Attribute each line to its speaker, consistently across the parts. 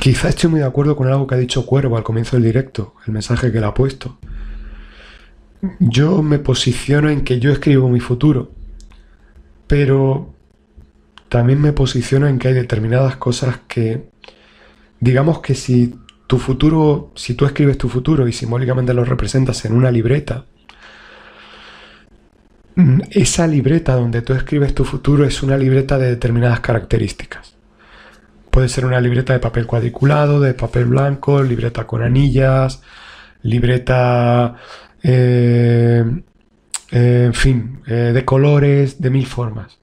Speaker 1: Quizá estoy muy de acuerdo con algo que ha dicho Cuervo al comienzo del directo, el mensaje que le ha puesto. Yo me posiciono en que yo escribo mi futuro, pero también me posiciono en que hay determinadas cosas que, digamos que si tu futuro, si tú escribes tu futuro y simbólicamente lo representas en una libreta, esa libreta donde tú escribes tu futuro es una libreta de determinadas características. Puede ser una libreta de papel cuadriculado, de papel blanco, libreta con anillas, libreta, eh, eh, en fin, eh, de colores, de mil formas.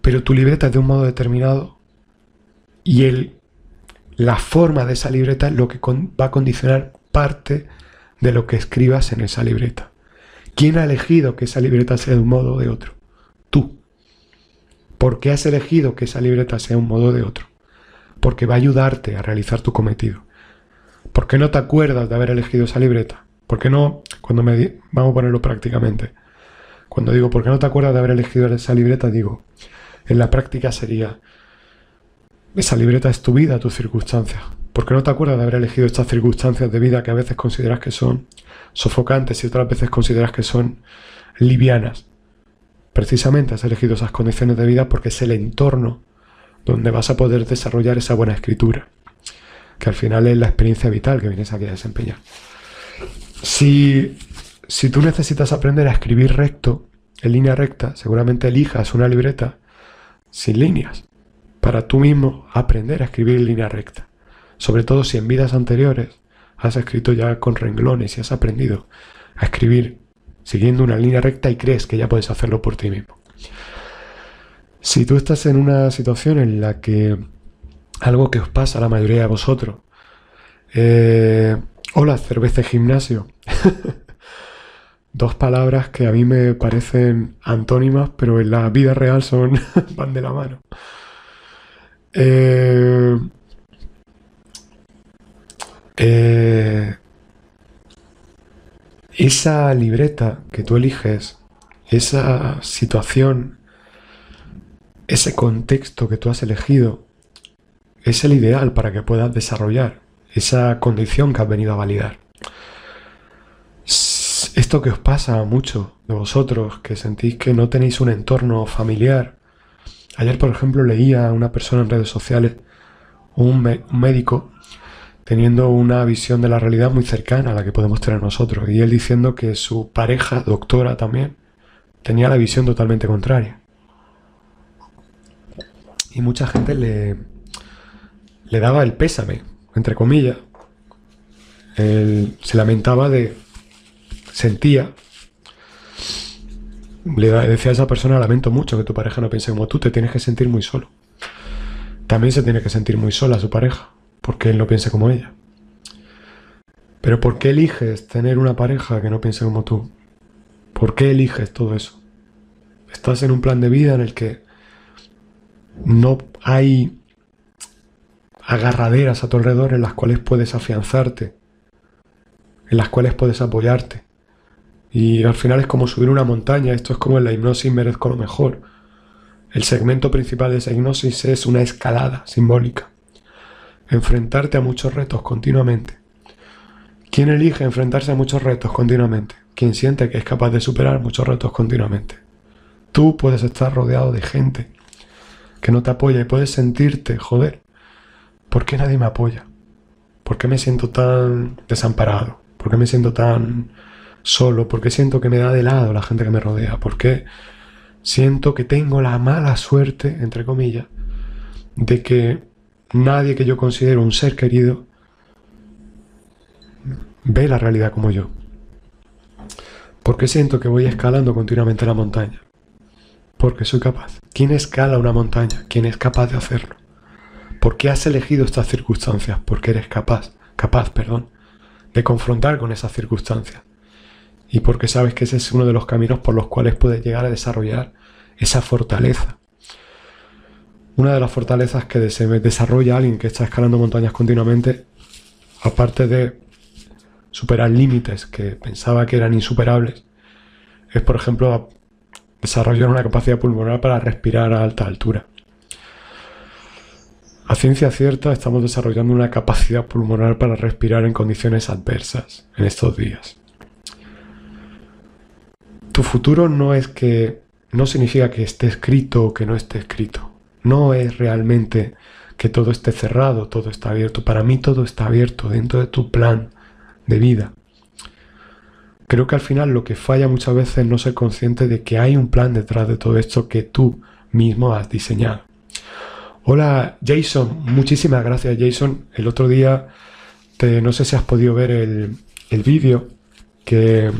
Speaker 1: Pero tu libreta es de un modo determinado y el, la forma de esa libreta es lo que va a condicionar parte de lo que escribas en esa libreta. ¿Quién ha elegido que esa libreta sea de un modo o de otro? Tú. ¿Por qué has elegido que esa libreta sea de un modo o de otro? Porque va a ayudarte a realizar tu cometido. ¿Por qué no te acuerdas de haber elegido esa libreta? ¿Por qué no, cuando me... Vamos a ponerlo prácticamente. Cuando digo, ¿por qué no te acuerdas de haber elegido esa libreta? Digo, en la práctica sería, esa libreta es tu vida, tus circunstancias. ¿Por qué no te acuerdas de haber elegido estas circunstancias de vida que a veces consideras que son sofocantes y otras veces consideras que son livianas. Precisamente has elegido esas condiciones de vida porque es el entorno donde vas a poder desarrollar esa buena escritura, que al final es la experiencia vital que vienes aquí a desempeñar. Si, si tú necesitas aprender a escribir recto, en línea recta, seguramente elijas una libreta sin líneas, para tú mismo aprender a escribir en línea recta. Sobre todo si en vidas anteriores has escrito ya con renglones y has aprendido a escribir siguiendo una línea recta y crees que ya puedes hacerlo por ti mismo. Si tú estás en una situación en la que algo que os pasa a la mayoría de vosotros, eh, hola, cerveza y gimnasio, dos palabras que a mí me parecen antónimas, pero en la vida real son van de la mano. Eh, eh, esa libreta que tú eliges, esa situación, ese contexto que tú has elegido, es el ideal para que puedas desarrollar esa condición que has venido a validar. Esto que os pasa a muchos de vosotros, que sentís que no tenéis un entorno familiar. Ayer, por ejemplo, leía a una persona en redes sociales, un, un médico, teniendo una visión de la realidad muy cercana a la que podemos tener nosotros. Y él diciendo que su pareja, doctora también, tenía la visión totalmente contraria. Y mucha gente le, le daba el pésame, entre comillas. Se lamentaba de... sentía... Le decía a esa persona, lamento mucho que tu pareja no piense como tú, te tienes que sentir muy solo. También se tiene que sentir muy sola su pareja porque él no piense como ella. Pero ¿por qué eliges tener una pareja que no piense como tú? ¿Por qué eliges todo eso? Estás en un plan de vida en el que no hay agarraderas a tu alrededor en las cuales puedes afianzarte, en las cuales puedes apoyarte. Y al final es como subir una montaña, esto es como en la hipnosis merezco lo mejor. El segmento principal de esa hipnosis es una escalada simbólica enfrentarte a muchos retos continuamente. ¿Quién elige enfrentarse a muchos retos continuamente? Quien siente que es capaz de superar muchos retos continuamente. Tú puedes estar rodeado de gente que no te apoya y puedes sentirte, joder, ¿por qué nadie me apoya? ¿Por qué me siento tan desamparado? ¿Por qué me siento tan solo? ¿Por qué siento que me da de lado la gente que me rodea? ¿Por qué siento que tengo la mala suerte, entre comillas, de que nadie que yo considero un ser querido ve la realidad como yo. Porque siento que voy escalando continuamente la montaña. Porque soy capaz. ¿Quién escala una montaña? ¿Quién es capaz de hacerlo? ¿Por qué has elegido estas circunstancias? Porque eres capaz, capaz, perdón, de confrontar con esas circunstancias. Y porque sabes que ese es uno de los caminos por los cuales puedes llegar a desarrollar esa fortaleza. Una de las fortalezas que desarrolla alguien que está escalando montañas continuamente, aparte de superar límites que pensaba que eran insuperables, es por ejemplo desarrollar una capacidad pulmonar para respirar a alta altura. A ciencia cierta estamos desarrollando una capacidad pulmonar para respirar en condiciones adversas en estos días. Tu futuro no es que no significa que esté escrito o que no esté escrito. No es realmente que todo esté cerrado, todo está abierto. Para mí todo está abierto dentro de tu plan de vida. Creo que al final lo que falla muchas veces es no ser consciente de que hay un plan detrás de todo esto que tú mismo has diseñado. Hola Jason, muchísimas gracias Jason. El otro día, te, no sé si has podido ver el, el vídeo que...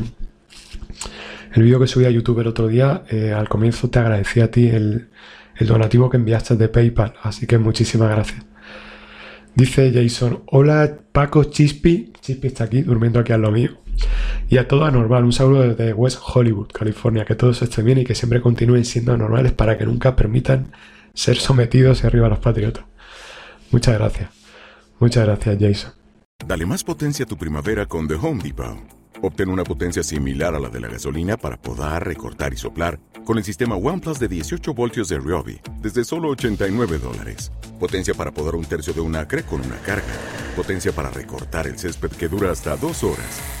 Speaker 1: El vídeo que subí a YouTube el otro día, eh, al comienzo te agradecí a ti el, el donativo que enviaste de PayPal, así que muchísimas gracias. Dice Jason, hola Paco Chispi, Chispi está aquí, durmiendo aquí al lo mío. Y a todo anormal, un saludo desde West Hollywood, California, que todos estén bien y que siempre continúen siendo anormales para que nunca permitan ser sometidos y arriba los patriotas. Muchas gracias. Muchas gracias, Jason.
Speaker 2: Dale más potencia a tu primavera con The Home Depot. Obtén una potencia similar a la de la gasolina para poder recortar y soplar con el sistema OnePlus de 18 voltios de Ryobi desde solo 89 dólares. Potencia para podar un tercio de un acre con una carga. Potencia para recortar el césped que dura hasta dos horas.